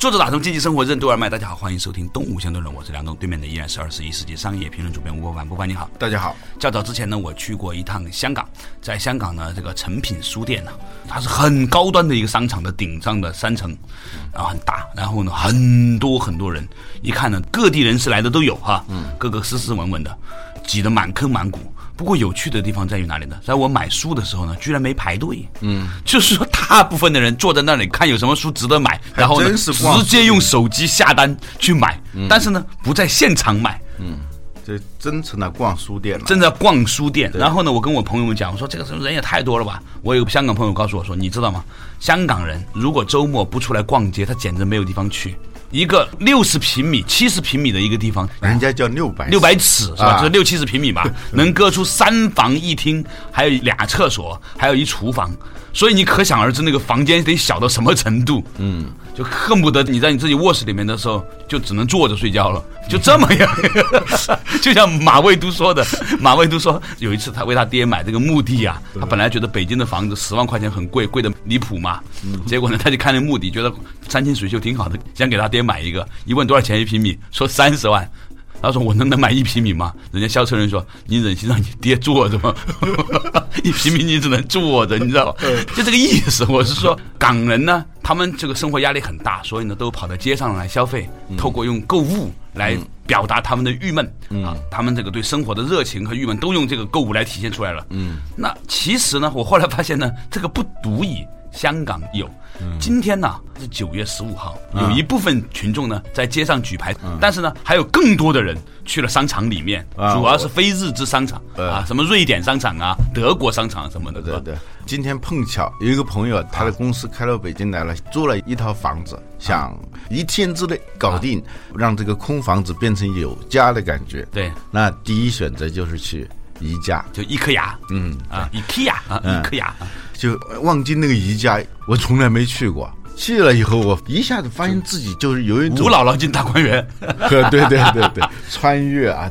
作者打通经济生活任督二脉，大家好，欢迎收听《东吴相对论》，我是梁东，对面的依然是二十一世纪商业评论主编吴伯凡，吴伯凡你好，大家好。较早之前呢，我去过一趟香港，在香港呢，这个诚品书店呢，它是很高端的一个商场的顶上的三层，然后很大，然后呢，很多很多人，一看呢，各地人士来的都有哈，嗯，各个斯斯文文的，挤得满坑满谷。不过有趣的地方在于哪里呢？在我买书的时候呢，居然没排队。嗯，就是说大部分的人坐在那里看有什么书值得买，然后呢直接用手机下单去买，但是呢不在现场买。嗯，这真成了逛书店了。真的逛书店。然后呢，我跟我朋友们讲，我说这个人也太多了吧。我有个香港朋友告诉我说，你知道吗？香港人如果周末不出来逛街，他简直没有地方去。一个六十平米、七十平米的一个地方，人家叫六百六百尺是吧？就是六七十平米吧，能搁出三房一厅，还有俩厕所，还有一厨房，所以你可想而知那个房间得小到什么程度。嗯，就恨不得你在你自己卧室里面的时候，就只能坐着睡觉了，就这么样。就像马未都说的，马未都说有一次他为他爹买这个墓地啊，他本来觉得北京的房子十万块钱很贵，贵的离谱嘛。结果呢，他就看那墓地，觉得山清水秀挺好的，想给他爹。买一个，一问多少钱一平米，说三十万。他说我能能买一平米吗？人家销售人说你忍心让你爹坐着吗？一平米你只能坐着，你知道吧？就这个意思。我是说，港人呢，他们这个生活压力很大，所以呢都跑到街上来消费，透过用购物来表达他们的郁闷啊，他们这个对生活的热情和郁闷都用这个购物来体现出来了。嗯，那其实呢，我后来发现呢，这个不独以香港有。今天呢是九月十五号，有一部分群众呢在街上举牌，但是呢还有更多的人去了商场里面，主要是非日资商场啊，什么瑞典商场啊、德国商场什么的。对对。今天碰巧有一个朋友，他的公司开到北京来了，租了一套房子，想一天之内搞定，让这个空房子变成有家的感觉。对。那第一选择就是去宜家，就一颗牙。嗯啊，一颗牙啊，伊克雅。就望京那个宜家，我从来没去过。去了以后，我一下子发现自己就是有一种吴姥姥进大观园，对对对对，穿越啊。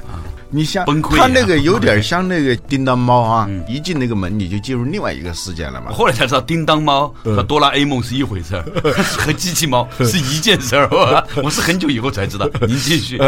你像崩溃他那个有点像那个叮当猫啊，一进那个门你就进入另外一个世界了嘛。后来才知道叮当猫和哆啦 A 梦是一回事儿，和机器猫是一件事儿。我是很久以后才知道。您继续。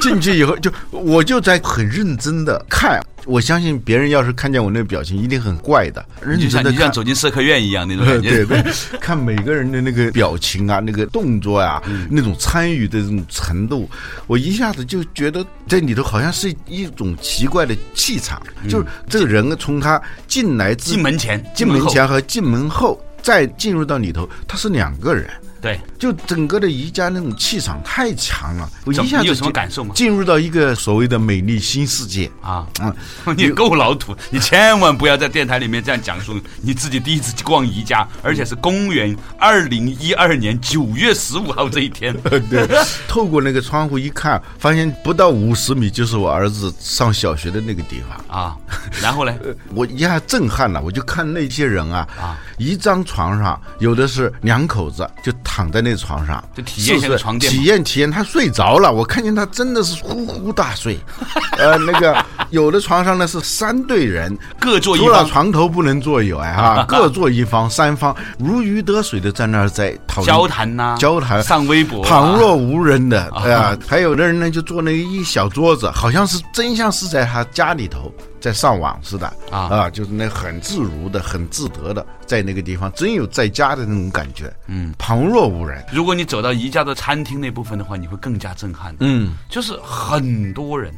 进去以后就我就在很认真的看。我相信别人要是看见我那个表情，一定很怪的。就像就像走进社科院一样那种 感觉。对对，看每个人的那个表情啊，那个动作呀，那种参与的这种程度，我一下子就觉得这里头好像是一种奇怪的气场。就是这个人从他进来进门前、进门前和进门后再进入到里头，他是两个人。对，就整个的宜家那种气场太强了，我一下子有什么感受吗？进入到一个所谓的美丽新世界啊！嗯，你够老土，你千万不要在电台里面这样讲述你自己第一次逛宜家，而且是公元二零一二年九月十五号这一天。对，透过那个窗户一看，发现不到五十米就是我儿子上小学的那个地方啊。然后呢，我一下震撼了，我就看那些人啊啊，一张床上有的是两口子就。躺在那床上，就体验一下床垫。体验体验，他睡着了，我看见他真的是呼呼大睡。呃，那个有的床上呢是三对人，各坐一方，除了床头不能坐有哎啊，各坐一方，三方如鱼得水的在那儿在讨交谈呐，交谈上微博，旁若无人的，对啊。还有的人呢就坐那一小桌子，好像是真像是在他家里头。在上网似的啊啊，就是那很自如的、很自得的，在那个地方真有在家的那种感觉。嗯，旁若无人。如果你走到宜家的餐厅那部分的话，你会更加震撼。嗯，就是很多人，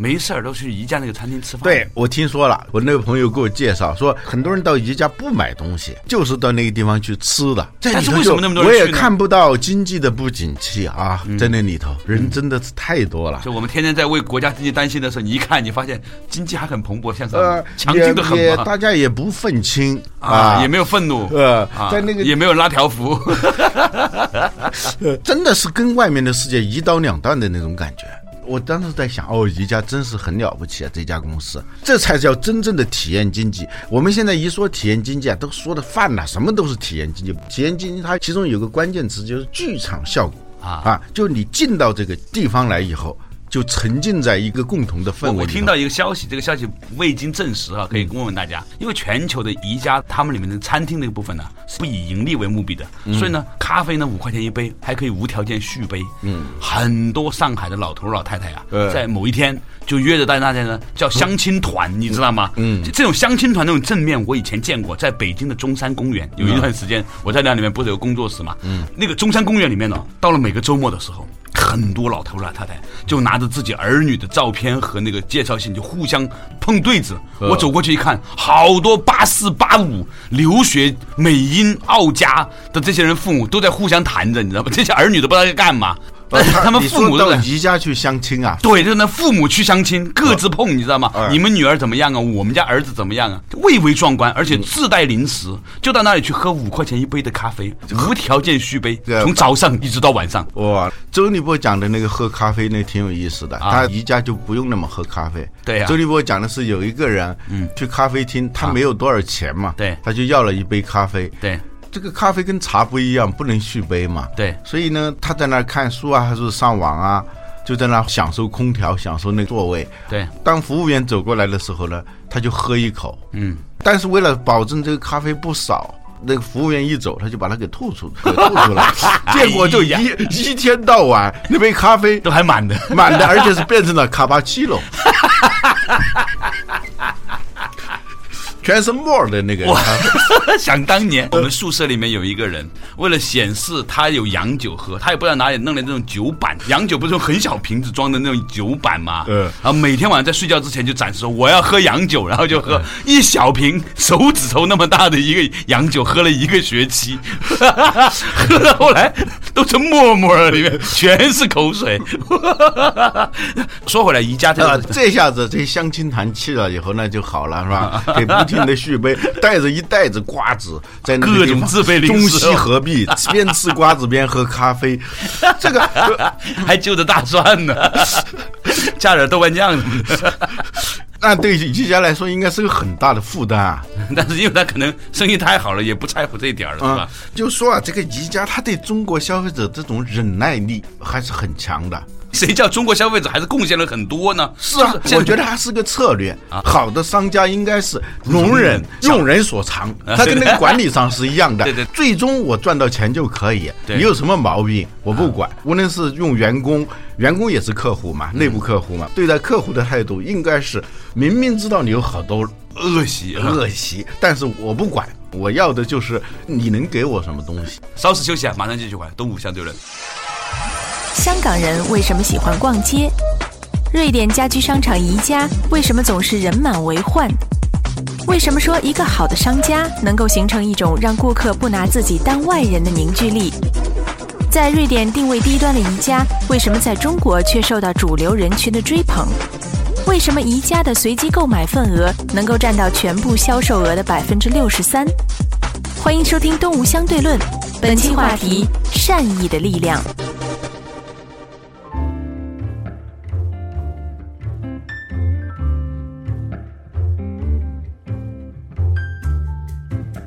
没事儿都去宜家那个餐厅吃饭。对，我听说了，我那个朋友给我介绍说，很多人到宜家不买东西，就是到那个地方去吃的。但是为什么那么多人我也看不到经济的不景气啊，在那里头人真的是太多了。就我们天天在为国家经济担心的时候，你一看，你发现经济还很蓬勃向上，呃，强劲的很大家也不愤青啊，也没有愤怒，呃啊在那个也没有拉条幅，呃 真的是跟外面的世界一刀两断的那种感觉。我当时在想，哦，宜家真是很了不起啊，这家公司，这才叫真正的体验经济。我们现在一说体验经济啊，都说的泛了，什么都是体验经济。体验经济它其中有个关键词就是剧场效果啊啊，就你进到这个地方来以后，就沉浸在一个共同的氛围。我我听到一个消息，这个消息未经证实啊，可以问问大家，因为全球的宜家他们里面的餐厅那个部分呢，是不以盈利为目的的，所以呢，咖啡呢五块钱一杯，还可以无条件续杯。嗯，很多上海的老头老太太啊，呃在某一天就约着大家呢叫相亲团，你知道吗？嗯，这种相亲团那种正面，我以前见过，在北京的中山公园有一段时间，我在那里面不是有工作室嘛？嗯，那个中山公园里面呢，到了每个周末的时候。很多老头老太太就拿着自己儿女的照片和那个介绍信，就互相碰对子。我走过去一看，好多八四八五留学美英澳加的这些人父母都在互相谈着，你知道吗？这些儿女都不知道在干嘛，但是他们父母到宜家去相亲啊，对，就是那父母去相亲，各自碰，你知道吗？嗯你们女儿怎么样啊？我们家儿子怎么样啊？蔚为壮观，而且自带零食，就到那里去喝五块钱一杯的咖啡，无条件续杯，对从早上一直到晚上。哇，周立波讲的那个喝咖啡那挺有意思的，啊他宜家就不用那么喝咖啡。对呀周立波讲的是有一个人，嗯，去咖啡厅，他没有多少钱嘛，对他就要了一杯咖啡。对这个咖啡跟茶不一样，不能续杯嘛。对所以呢，他在那儿看书啊，还是上网啊，就在那儿享受空调，享受那个座位。对，当服务员走过来的时候呢，他就喝一口，嗯，但是为了保证这个咖啡不少。那个服务员一走，他就把它给吐出，给 吐出来，结果就一、哎一天到晚那杯咖啡都 还满的。满的，而且是变成了卡巴奇诺，全是沫儿的那个咖啡。想当年，我们宿舍里面有一个人，为了显示他有洋酒喝，他也不知道哪里弄的那种酒板，洋酒不是用很小瓶子装的那种酒板吗？嗯然后每天晚上在睡觉之前就展示说我要喝洋酒，然后就喝一小瓶手指头那么大的一个洋酒，喝了一个学期，喝到后来都成沫沫了，里面全是口水。说回来，宜家这啊，这下子这相亲谈去了以后那就好了，是吧？给不停的续杯，带着一袋子瓜子，在那各种自备零中西合璧，边吃瓜子边喝咖啡，这个 还就着大蒜呢，加点豆瓣酱什么的。那对宜家来说应该是个很大的负担啊。但是因为他可能生意太好了，也不在乎这一点儿了，是吧啊？，就说啊，这个宜家他对中国消费者这种忍耐力还是很强的。谁叫中国消费者还是贡献了很多呢？是啊，就是我觉得它是个策略啊好的商家应该是容忍用人所长，啊 他跟那个管理上是一样的。对对最终我赚到钱就可以。对你有什么毛病我不管，无论是用员工，员工也是客户嘛，内部客户嘛，对待客户的态度应该是明明知道你有好多恶习。啊恶习，但是我不管，我要的就是你能给我什么东西。稍事休息啊，马上继续回来。东吴相对论，香港人为什么喜欢逛街？瑞典家居商场宜家为什么总是人满为患？为什么说一个好的商家能够形成一种让顾客不拿自己当外人的凝聚力？在瑞典定位低端的宜家，为什么在中国却受到主流人群的追捧？为什么宜家的随机购买份额能够占到全部销售额的百分之六十三？欢迎收听《东吴相对论》，本期话题：善意的力量。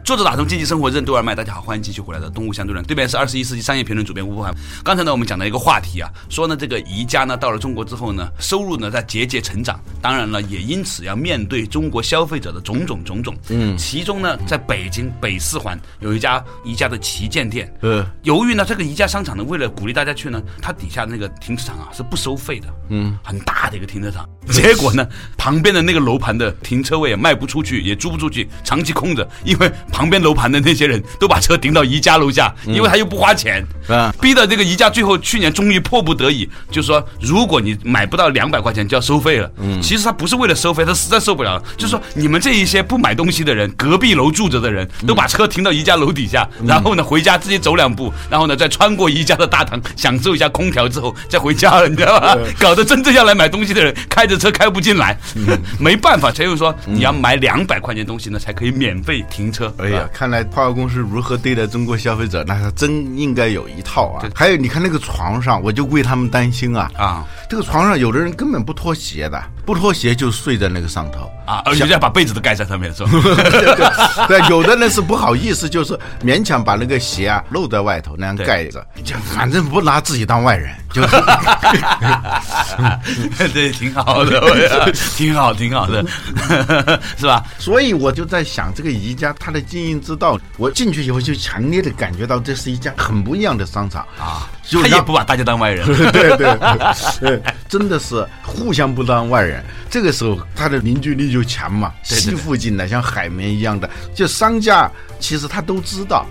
作者打通经济生活任督二脉，大家好，欢迎继续回来的东吴相对论。对面是二十一世纪商业评论主编吴伯凡。刚才呢，我们讲到一个话题啊，说呢这个宜家呢到了中国之后呢，收入呢在节节成长，当然了，也因此要面对中国消费者的种种种种。嗯，其中呢，在北京北四环有一家宜家的旗舰店，呃，由于呢，这个宜家商场呢，为了鼓励大家去呢，它底下那个停车场啊是不收费的，嗯，很大的一个停车场。结果呢，旁边的那个楼盘的停车位也卖不出去，也租不出去，长期空着，因为旁旁边楼盘的那些人都把车停到宜家楼下，因为他又不花钱，啊。逼的这个宜家最后去年终于迫不得已，就说如果你买不到两百块钱就要收费了。嗯，其实他不是为了收费，他实在受不了了，就是说你们这一些不买东西的人，隔壁楼住着的人都把车停到宜家楼底下，然后呢回家自己走两步，然后呢再穿过宜家的大堂，享受一下空调之后再回家了，你知道吧？搞得真正要来买东西的人开着车开不进来，没办法，才会说你要买两百块钱东西呢才可以免费停车。哎呀，看来跨国公司如何对待中国消费者，那还真应该有一套啊。还有，你看那个床上，我就为他们担心啊啊！这个床上有的人根本不脱鞋的，不脱鞋就睡在那个上头啊，而且要把被子都盖在上面，是吧？对，有的人是不好意思，就是勉强把那个鞋啊露在外头那样盖着，就反正不拿自己当外人，就是。对，挺好的，挺好，挺好的，是吧？所以我就在想，这个宜家它的经营之道，我进去以后就强烈的感觉到，这是一家很不一样的商场啊。他也不把大家当外人，对对对，真的是互相不当外人。这个时候，他的凝聚力就强嘛，吸附进来，像海绵一样的。就商家其实他都知道，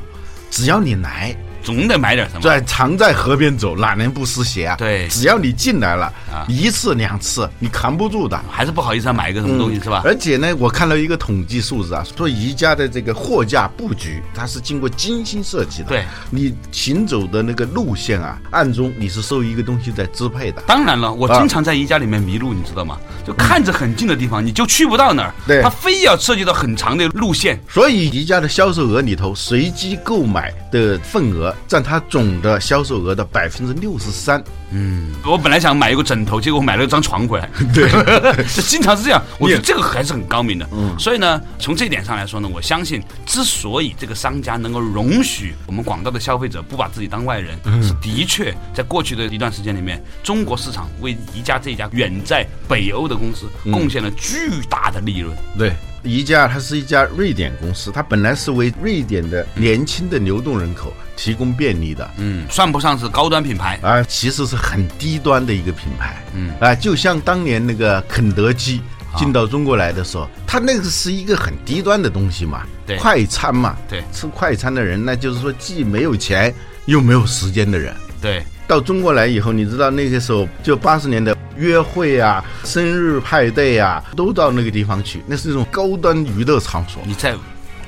只要你来。总得买点什么。在常在河边走，哪能不湿鞋啊？对，只要你进来了，啊一次两次你扛不住的，还是不好意思买一个什么东西是吧？而且呢，我看到一个统计数字啊，说宜家的这个货架布局，它是经过精心设计的。对，你行走的那个路线啊，暗中你是受一个东西在支配的。当然了，我经常在宜家里面迷路，你知道吗？就看着很近的地方，你就去不到那儿。对，它非要设计到很长的路线。所以宜家的销售额里头，随机购买的份额占它总。的销售额的百分之六十三。嗯，我本来想买一个枕头，结果买了一张床回来。对，这经常是这样。我觉得这个还是很高明的。嗯，所以呢，从这点上来说呢，我相信，之所以这个商家能够容许我们广大的消费者不把自己当外人，是的确在过去的一段时间里面，中国市场为宜家这家远在北欧的公司贡献了巨大的利润。对。宜家它是一家瑞典公司，它本来是为瑞典的年轻的流动人口提供便利的，嗯，算不上是高端品牌。啊，其实是很低端的一个品牌，嗯，啊，就像当年那个肯德基进到中国来的时候，它那个是一个很低端的东西嘛，对，快餐嘛，对，吃快餐的人，那就是说既没有钱又没有时间的人，对。到中国来以后，你知道那个时候就八十年代约会啊、生日派对啊，都到那个地方去，那是一种高端娱乐场所。你在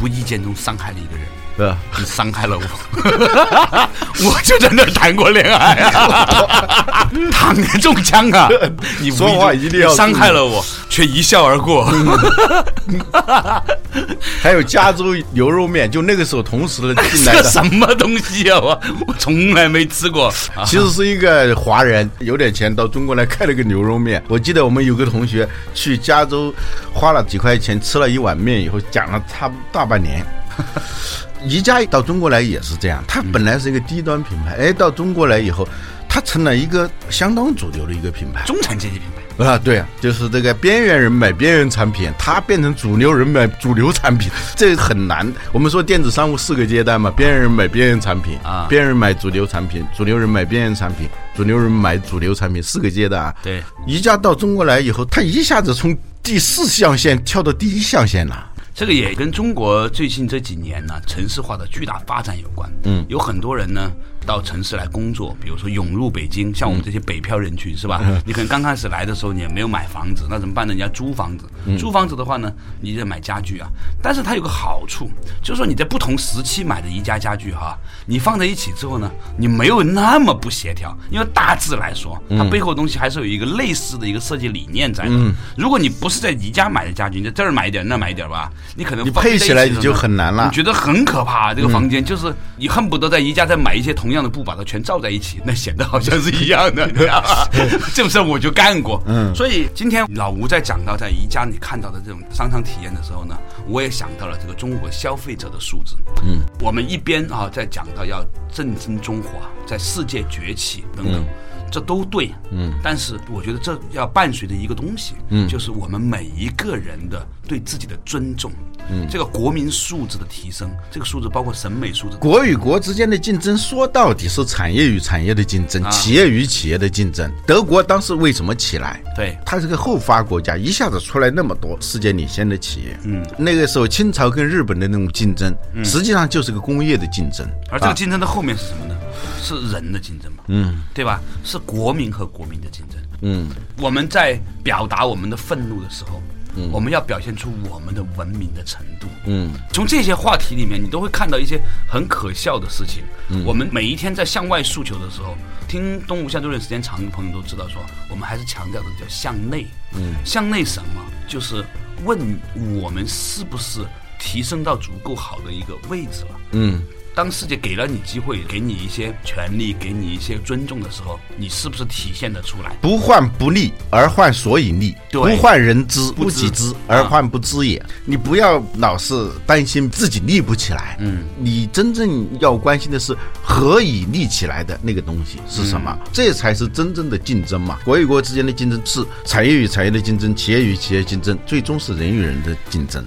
无意间中伤害了一个人。对吧？你伤害了我，我就在那儿谈过恋爱啊，躺着中枪啊！你说话一定要伤害了我，却一笑而过。还有加州牛肉面，就那个时候同时的进来的什么东西啊？我我从来没吃过。其实是一个华人有点钱到中国来开了个牛肉面。我记得我们有个同学去加州花了几块钱吃了一碗面以后，讲了差不大半年。宜家到中国来也是这样，它本来是一个低端品牌，哎，到中国来以后，它成了一个相当主流的一个品牌，中产阶级品牌啊，对啊，就是这个边缘人买边缘产品，它变成主流人买主流产品，这很难。我们说电子商务四个阶段嘛，边缘人买边缘产品啊，边缘人买主流产品，主流人买边缘产品，主流人买主流产品，四个阶段啊。对，宜家到中国来以后，它一下子从第四象限跳到第一象限了。这个也跟中国最近这几年呢城市化的巨大发展有关。嗯，有很多人呢。到城市来工作，比如说涌入北京，像我们这些北漂人群是吧？你可能刚开始来的时候你也没有买房子，那怎么办呢？你要租房子，租房子的话呢，你得买家具啊。但是它有个好处，就是说你在不同时期买的宜家家具哈，你放在一起之后呢，你没有那么不协调，因为大致来说，它背后的东西还是有一个类似的一个设计理念在的。如果你不是在宜家买的家具，你在这儿买一点，那买一点吧，你可能你配起来你就很难了，你觉得很可怕。这个房间就是你恨不得在宜家再买一些同。样的布把它全罩在一起，那显得好像是一样的，这种事我就干过。嗯，所以今天老吴在讲到在宜家你看到的这种商场体验的时候呢，我也想到了这个中国消费者的素质。嗯，我们一边啊在讲到要振兴中华，在世界崛起等等，这都对。嗯，但是我觉得这要伴随着一个东西，嗯，就是我们每一个人的对自己的尊重，嗯，这个国民素质的提升，这个素质包括审美素质。国与国之间的竞争，说到底是产业与产业的竞争，企业与企业的竞争。德国当时为什么起来？对，它是个后发国家，一下子出来那么多世界领先的企业。嗯，那个时候清朝跟日本的那种竞争，实际上就是个工业的竞争。而这个竞争的后面是什么呢？是人的竞争嘛？嗯，对吧？是国民和国民的竞争。嗯，我们在表达我们的愤怒的时候，嗯，我们要表现出我们的文明的程度。嗯，从这些话题里面，你都会看到一些很可笑的事情。嗯，我们每一天在向外诉求的时候，听东吴相对论时间长的朋友都知道，说我们还是强调的叫向内。嗯，向内什么？就是问我们是不是提升到足够好的一个位置了。嗯。当世界给了你机会，给你一些权利，给你一些尊重的时候，你是不是体现得出来？不患不利而患所以利，不患人之不己知而患不知也。你不要老是担心自己立不起来，嗯，你真正要关心的是何以立起来的那个东西是什么？这才是真正的竞争嘛。国与国之间的竞争是产业与产业的竞争，企业与企业竞争，最终是人与人的竞争。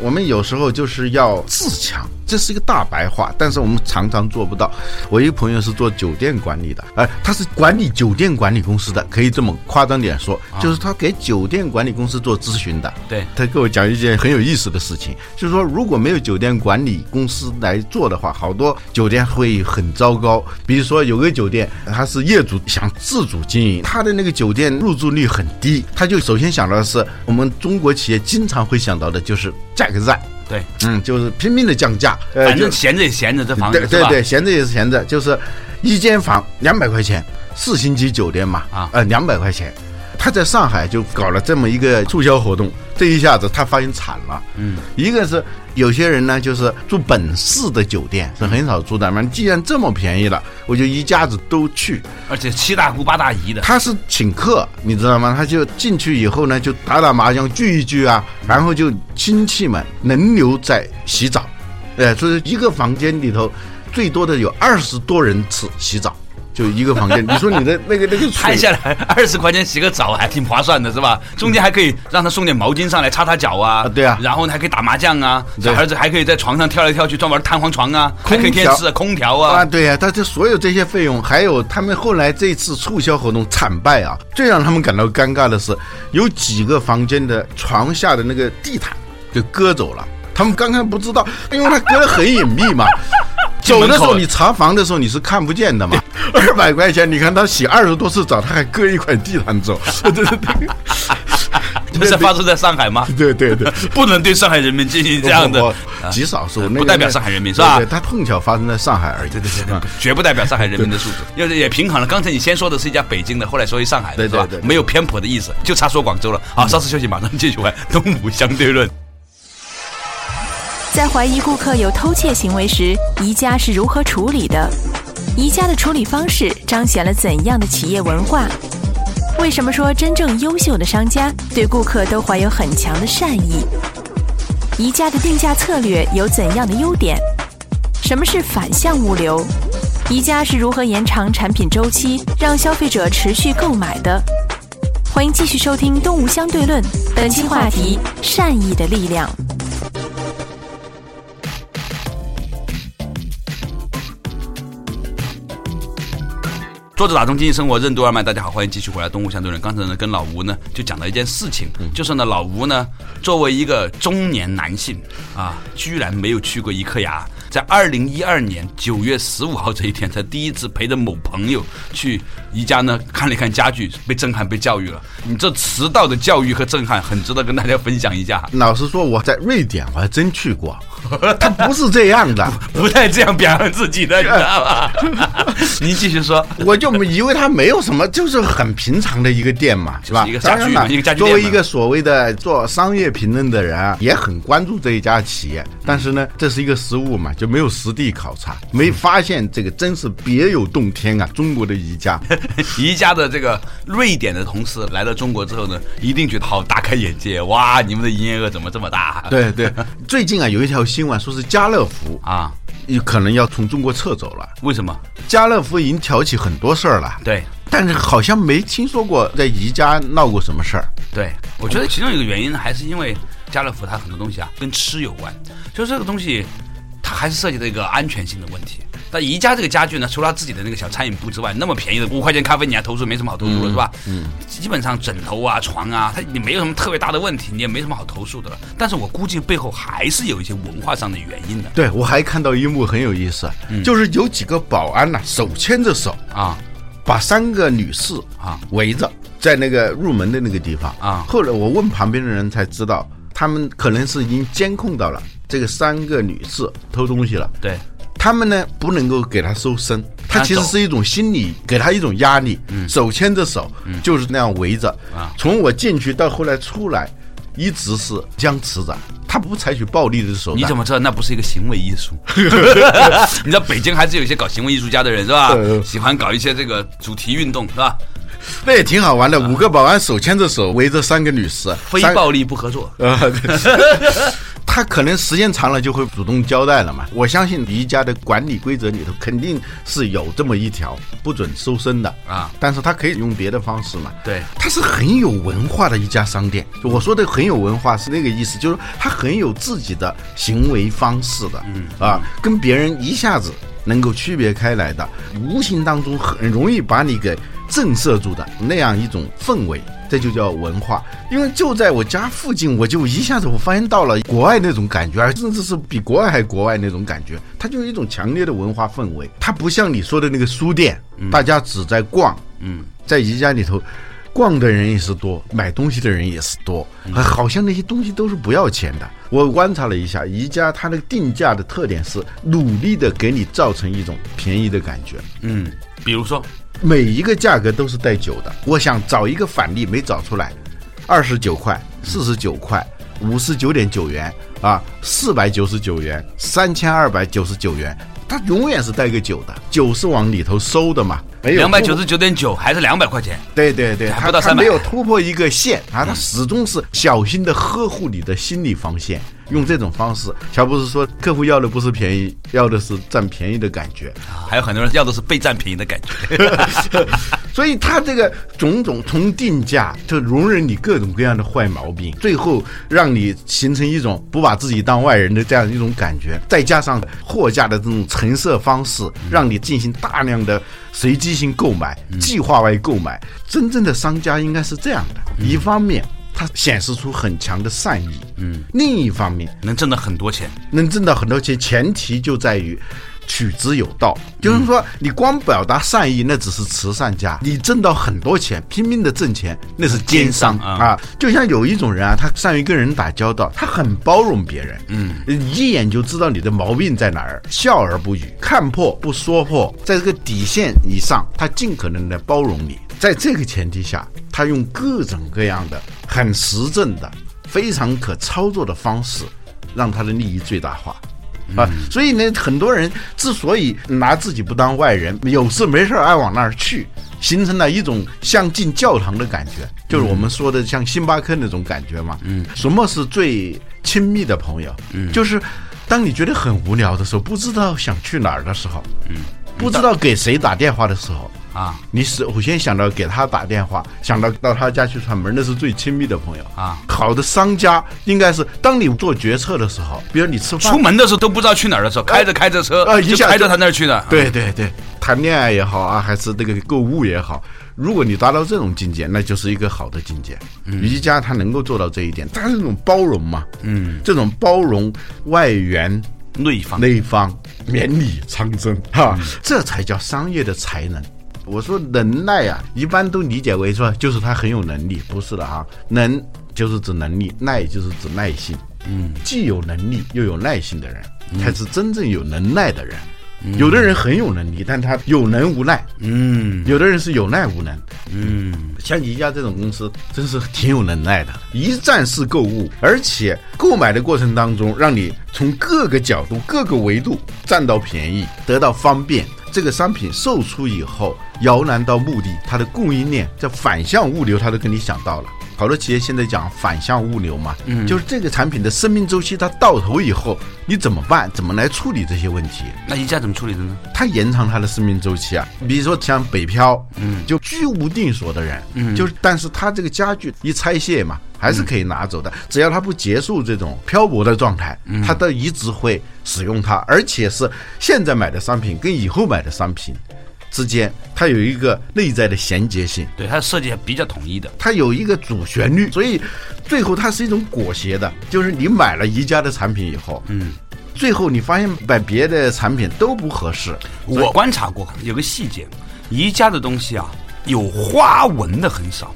我们有时候就是要自强，这是一个大白话，但是我们常常做不到。我一个朋友是做酒店管理的，哎，他是管理酒店管理公司的，可以这么夸张点说，就是他给酒店管理公司做咨询的。对，他给我讲一件很有意思的事情，就是说如果没有酒店管理公司来做的话，好多酒店会很糟糕。比如说有个酒店，他是业主想自主经营，他的那个酒店入住率很低，他就首先想到的是我们中国企业经常会想到的就是。价格战，对，嗯，就是拼命的降价，反正闲着也闲着，这房子对对对，闲着也是闲着，就是一间房两百块钱，四星级酒店嘛，啊，呃，两百块钱。他在上海就搞了这么一个促销活动，这一下子他发现惨了。嗯，一个是有些人呢，就是住本市的酒店是很少住的嘛。既然这么便宜了，我就一家子都去，而且七大姑八大姨的。他是请客，你知道吗？他就进去以后呢，就打打麻将聚一聚啊，然后就亲戚们轮流在洗澡，哎，所以一个房间里头最多的有二十多人次洗澡。就一个房间，你说你的那个那个摊下来二十块钱洗个澡还挺划算的，是吧？中间还可以让他送点毛巾上来擦擦脚啊，对啊，然后还可以打麻将啊，小孩子还可以在床上跳来跳去，专门弹簧床啊，还可以电视、空调啊，啊，对呀，他这所有这些费用，还有他们后来这次促销活动惨败啊，最让他们感到尴尬的是，有几个房间的床下的那个地毯给割走了，他们刚刚不知道，因为他割的很隐秘嘛。走的时候，你查房的时候你是看不见的嘛？二百块钱，你看他洗二十多次澡，他还割一块地毯走。对对对，这是发生在上海吗？对对对，不能对上海人民进行这样的，极少数，不代表上海人民是吧？他碰巧发生在上海而已。对对对，绝不代表上海人民的素质，因为也平衡了。刚才你先说的是一家北京的，后来说一上海的，是吧？没有偏颇的意思，就差说广州了。好，稍事休息，马上继续玩东吴相对论。在怀疑顾客有偷窃行为时，宜家是如何处理的？宜家的处理方式彰显了怎样的企业文化？为什么说真正优秀的商家对顾客都怀有很强的善意？宜家的定价策略有怎样的优点？什么是反向物流？宜家是如何延长产品周期，让消费者持续购买的？欢迎继续收听《东吴相对论》，本期话题：善意的力量。作者打通经济生活任督二脉，大家好，欢迎继续回来。东吴相对论，刚才呢跟老吴呢就讲了一件事情，就是呢老吴呢作为一个中年男性啊，居然没有去过一颗牙。在二零一二年九月十五号这一天，才第一次陪着某朋友去宜家呢看了一看家具，被震撼，被教育了。你这迟到的教育和震撼，很值得跟大家分享一下。老实说，我在瑞典我还真去过，他不是这样的，不带这样表扬自己的，你知道吧？您继续说，我就以为他没有什么，就是很平常的一个店嘛，是吧？一个家具，一个家具作为一个所谓的做商业评论的人啊，也很关注这一家企业，但是呢，这是一个失误嘛。就没有实地考察，没发现这个真是别有洞天啊！中国的宜家，宜家的这个瑞典的同事来到中国之后呢，一定觉得好大开眼界哇！你们的营业额怎么这么大？对对，最近啊有一条新闻说是家乐福啊，有可能要从中国撤走了。为什么？家乐福已经挑起很多事儿了。对。但是好像没听说过在宜家闹过什么事儿。对，我觉得其中一个原因呢，还是因为家乐福它很多东西啊跟吃有关，就是这个东西它还是涉及到一个安全性的问题。但宜家这个家具呢，除了自己的那个小餐饮部之外，那么便宜的五块钱咖啡你还投诉没什么好投诉的是吧？嗯，基本上枕头啊、床啊，它你没有什么特别大的问题，你也没什么好投诉的了。但是我估计背后还是有一些文化上的原因的。对我还看到一幕很有意思，就是有几个保安呐，手牵着手啊，把三个女士啊围着在那个入门的那个地方啊后来我问旁边的人才知道，他们可能是已经监控到了这个三个女士偷东西了。对，他们呢不能够给他搜身，他其实是一种心理，给他一种压力，手牵着手，就是那样围着啊。从我进去到后来出来，一直是僵持着，他不采取暴力的手段。你怎么知道那不是一个行为艺术？你知道北京还是有一些搞行为艺术家的人是吧呃？喜欢搞一些这个主题运动是吧？那也挺好玩的，五个保安手牵着手围着三个女士，非暴力不合作。呃，他可能时间长了就会主动交代了嘛。我相信宜家的管理规则里头肯定是有这么一条，不准搜身的啊但是他可以用别的方式嘛。对他是很有文化的一家商店。我说的很有文化是那个意思，就是他很有自己的行为方式的，嗯啊，跟别人一下子能够区别开来的，无形当中很容易把你给震慑住的那样一种氛围。这就叫文化，因为就在我家附近，我就一下子我发现到了国外那种感觉，而甚至是比国外还国外那种感觉，它就有一种强烈的文化氛围。它不像你说的那个书店，大家只在逛，嗯，在宜家里头，逛的人也是多，买东西的人也是多，好像那些东西都是不要钱的。我观察了一下，宜家它的定价的特点是努力的给你造成一种便宜的感觉，嗯，比如说每一个价格都是带九的。我想找一个返利，没找出来，二十九块、四十九块、五十九点九元啊，四百九十九元、三千二百九十九元，它永远是带个九的，九是往里头收的嘛，两百九十九点九还是两百块钱？对对对，还不到300他他没有突破一个线啊，他始终是小心的呵护你的心理防线，用这种方式。乔布斯说，客户要的不是便宜，要的是占便宜的感觉。还有很多人要的是被占便宜的感觉。所以他这个种种从定价就容忍你各种各样的坏毛病，最后让你形成一种不把自己当外人的这样一种感觉，再加上货架的这种陈设方式，让你进行大量的随机性购买、计划外购买。真正的商家应该是这样的：一方面，它显示出很强的善意；嗯，另一方面，能挣到很多钱，能挣到很多钱，前提就在于取之有道。就是说，你光表达善意，那只是慈善家；你挣到很多钱，拼命的挣钱，那是奸商啊。就像有一种人啊，他善于跟人打交道，他很包容别人，嗯，一眼就知道你的毛病在哪儿，笑而不语，看破不说破，在这个底线以上，他尽可能的包容你。在这个前提下，他用各种各样的很实证的、非常可操作的方式，让他的利益最大化。啊，所以呢，很多人之所以拿自己不当外人，有事没事儿爱往那儿去，形成了一种像进教堂的感觉，就是我们说的像星巴克那种感觉嘛。嗯，什么是最亲密的朋友？嗯，就是当你觉得很无聊的时候，不知道想去哪儿的时候，嗯，不知道给谁打电话的时候。啊你首先想到给他打电话，想到到他家去串门，那是最亲密的朋友啊。好的商家应该是当你做决策的时候，比如你吃饭出门的时候都不知道去哪儿的时候，开着开着车呃一下开到他那儿去的。对对对，谈恋爱也好啊，还是这个购物也好，如果你达到这种境界，那就是一个好的境界。瑜伽它能够做到这一点，它是这种包容嘛，嗯，这种包容外圆内方内方，绵里藏针，哈，这才叫商业的才能。我说能耐啊，一般都理解为说就是他很有能力，不是的哈，能就是指能力，耐就是指耐性。嗯，既有能力又有耐心的人，才是真正有能耐的人。有的人很有能力，但他有能无耐；嗯有的人是有耐无能。嗯，像宜家这种公司，真是挺有能耐的，一站式购物，而且购买的过程当中，让你从各个角度、各个维度占到便宜，得到方便。这个商品售出以后，摇篮到墓地，它的供应链这反向物流，它都跟你想到了。好多企业现在讲反向物流嘛，嗯，就是这个产品的生命周期它到头以后，你怎么办？怎么来处理这些问题？那宜家怎么处理的呢？它延长它的生命周期啊，比如说像北漂，嗯，就居无定所的人，嗯，就是但是他这个家具一拆卸嘛，还是可以拿走的，只要他不结束这种漂泊的状态，他都一直会使用它，而且是现在买的商品跟以后买的商品。之间，它有一个内在的衔接性，对它设计比较统一的，它有一个主旋律，所以最后它是一种裹挟的，就是你买了宜家的产品以后，嗯，最后你发现买别的产品都不合适。我观察过有个细节，宜家的东西啊，有花纹的很少，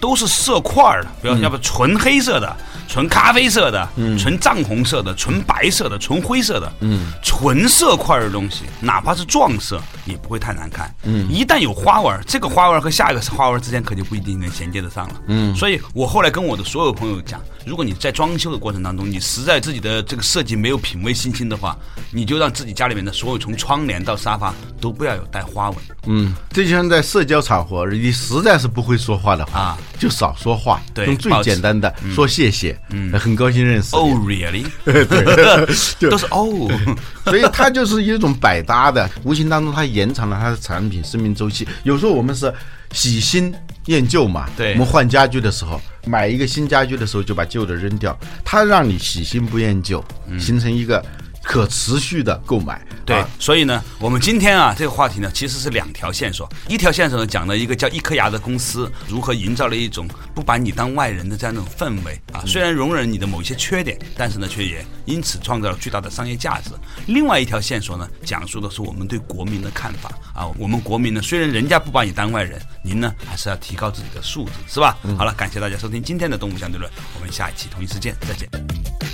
都是色块的，比如要不纯黑色的。纯咖啡色的，嗯纯藏红色的，纯白色的，纯灰色的，嗯，纯色块的东西，哪怕是撞色也不会太难看。嗯，一旦有花纹，这个花纹和下一个花纹之间可就不一定能衔接得上了。嗯，所以我后来跟我的所有朋友讲，如果你在装修的过程当中，你实在自己的这个设计没有品味信心的话，你就让自己家里面的所有从窗帘到沙发都不要有带花纹。嗯，这就像在社交场合，你实在是不会说话的话，就少说话，对用最简单的说谢谢。嗯，很高兴认识。Oh, really？对，都是哦。所以它就是一种百搭的，无形当中它延长了它的产品生命周期。有时候我们是喜新厌旧嘛，对，我们换家具的时候，买一个新家具的时候就把旧的扔掉，它让你喜新不厌旧，形成一个。可持续的购买，对，所以呢，我们今天啊，这个话题呢，其实是两条线索。一条线索呢，讲了一个叫一颗牙的公司如何营造了一种不把你当外人的这样一种氛围啊，虽然容忍你的某一些缺点，但是呢，却也因此创造了巨大的商业价值。另外一条线索呢，讲述的是我们对国民的看法啊，我们国民呢，虽然人家不把你当外人，您呢，还是要提高自己的素质，是吧？好了，感谢大家收听今天的动物相对论，我们下一期同一时间再见。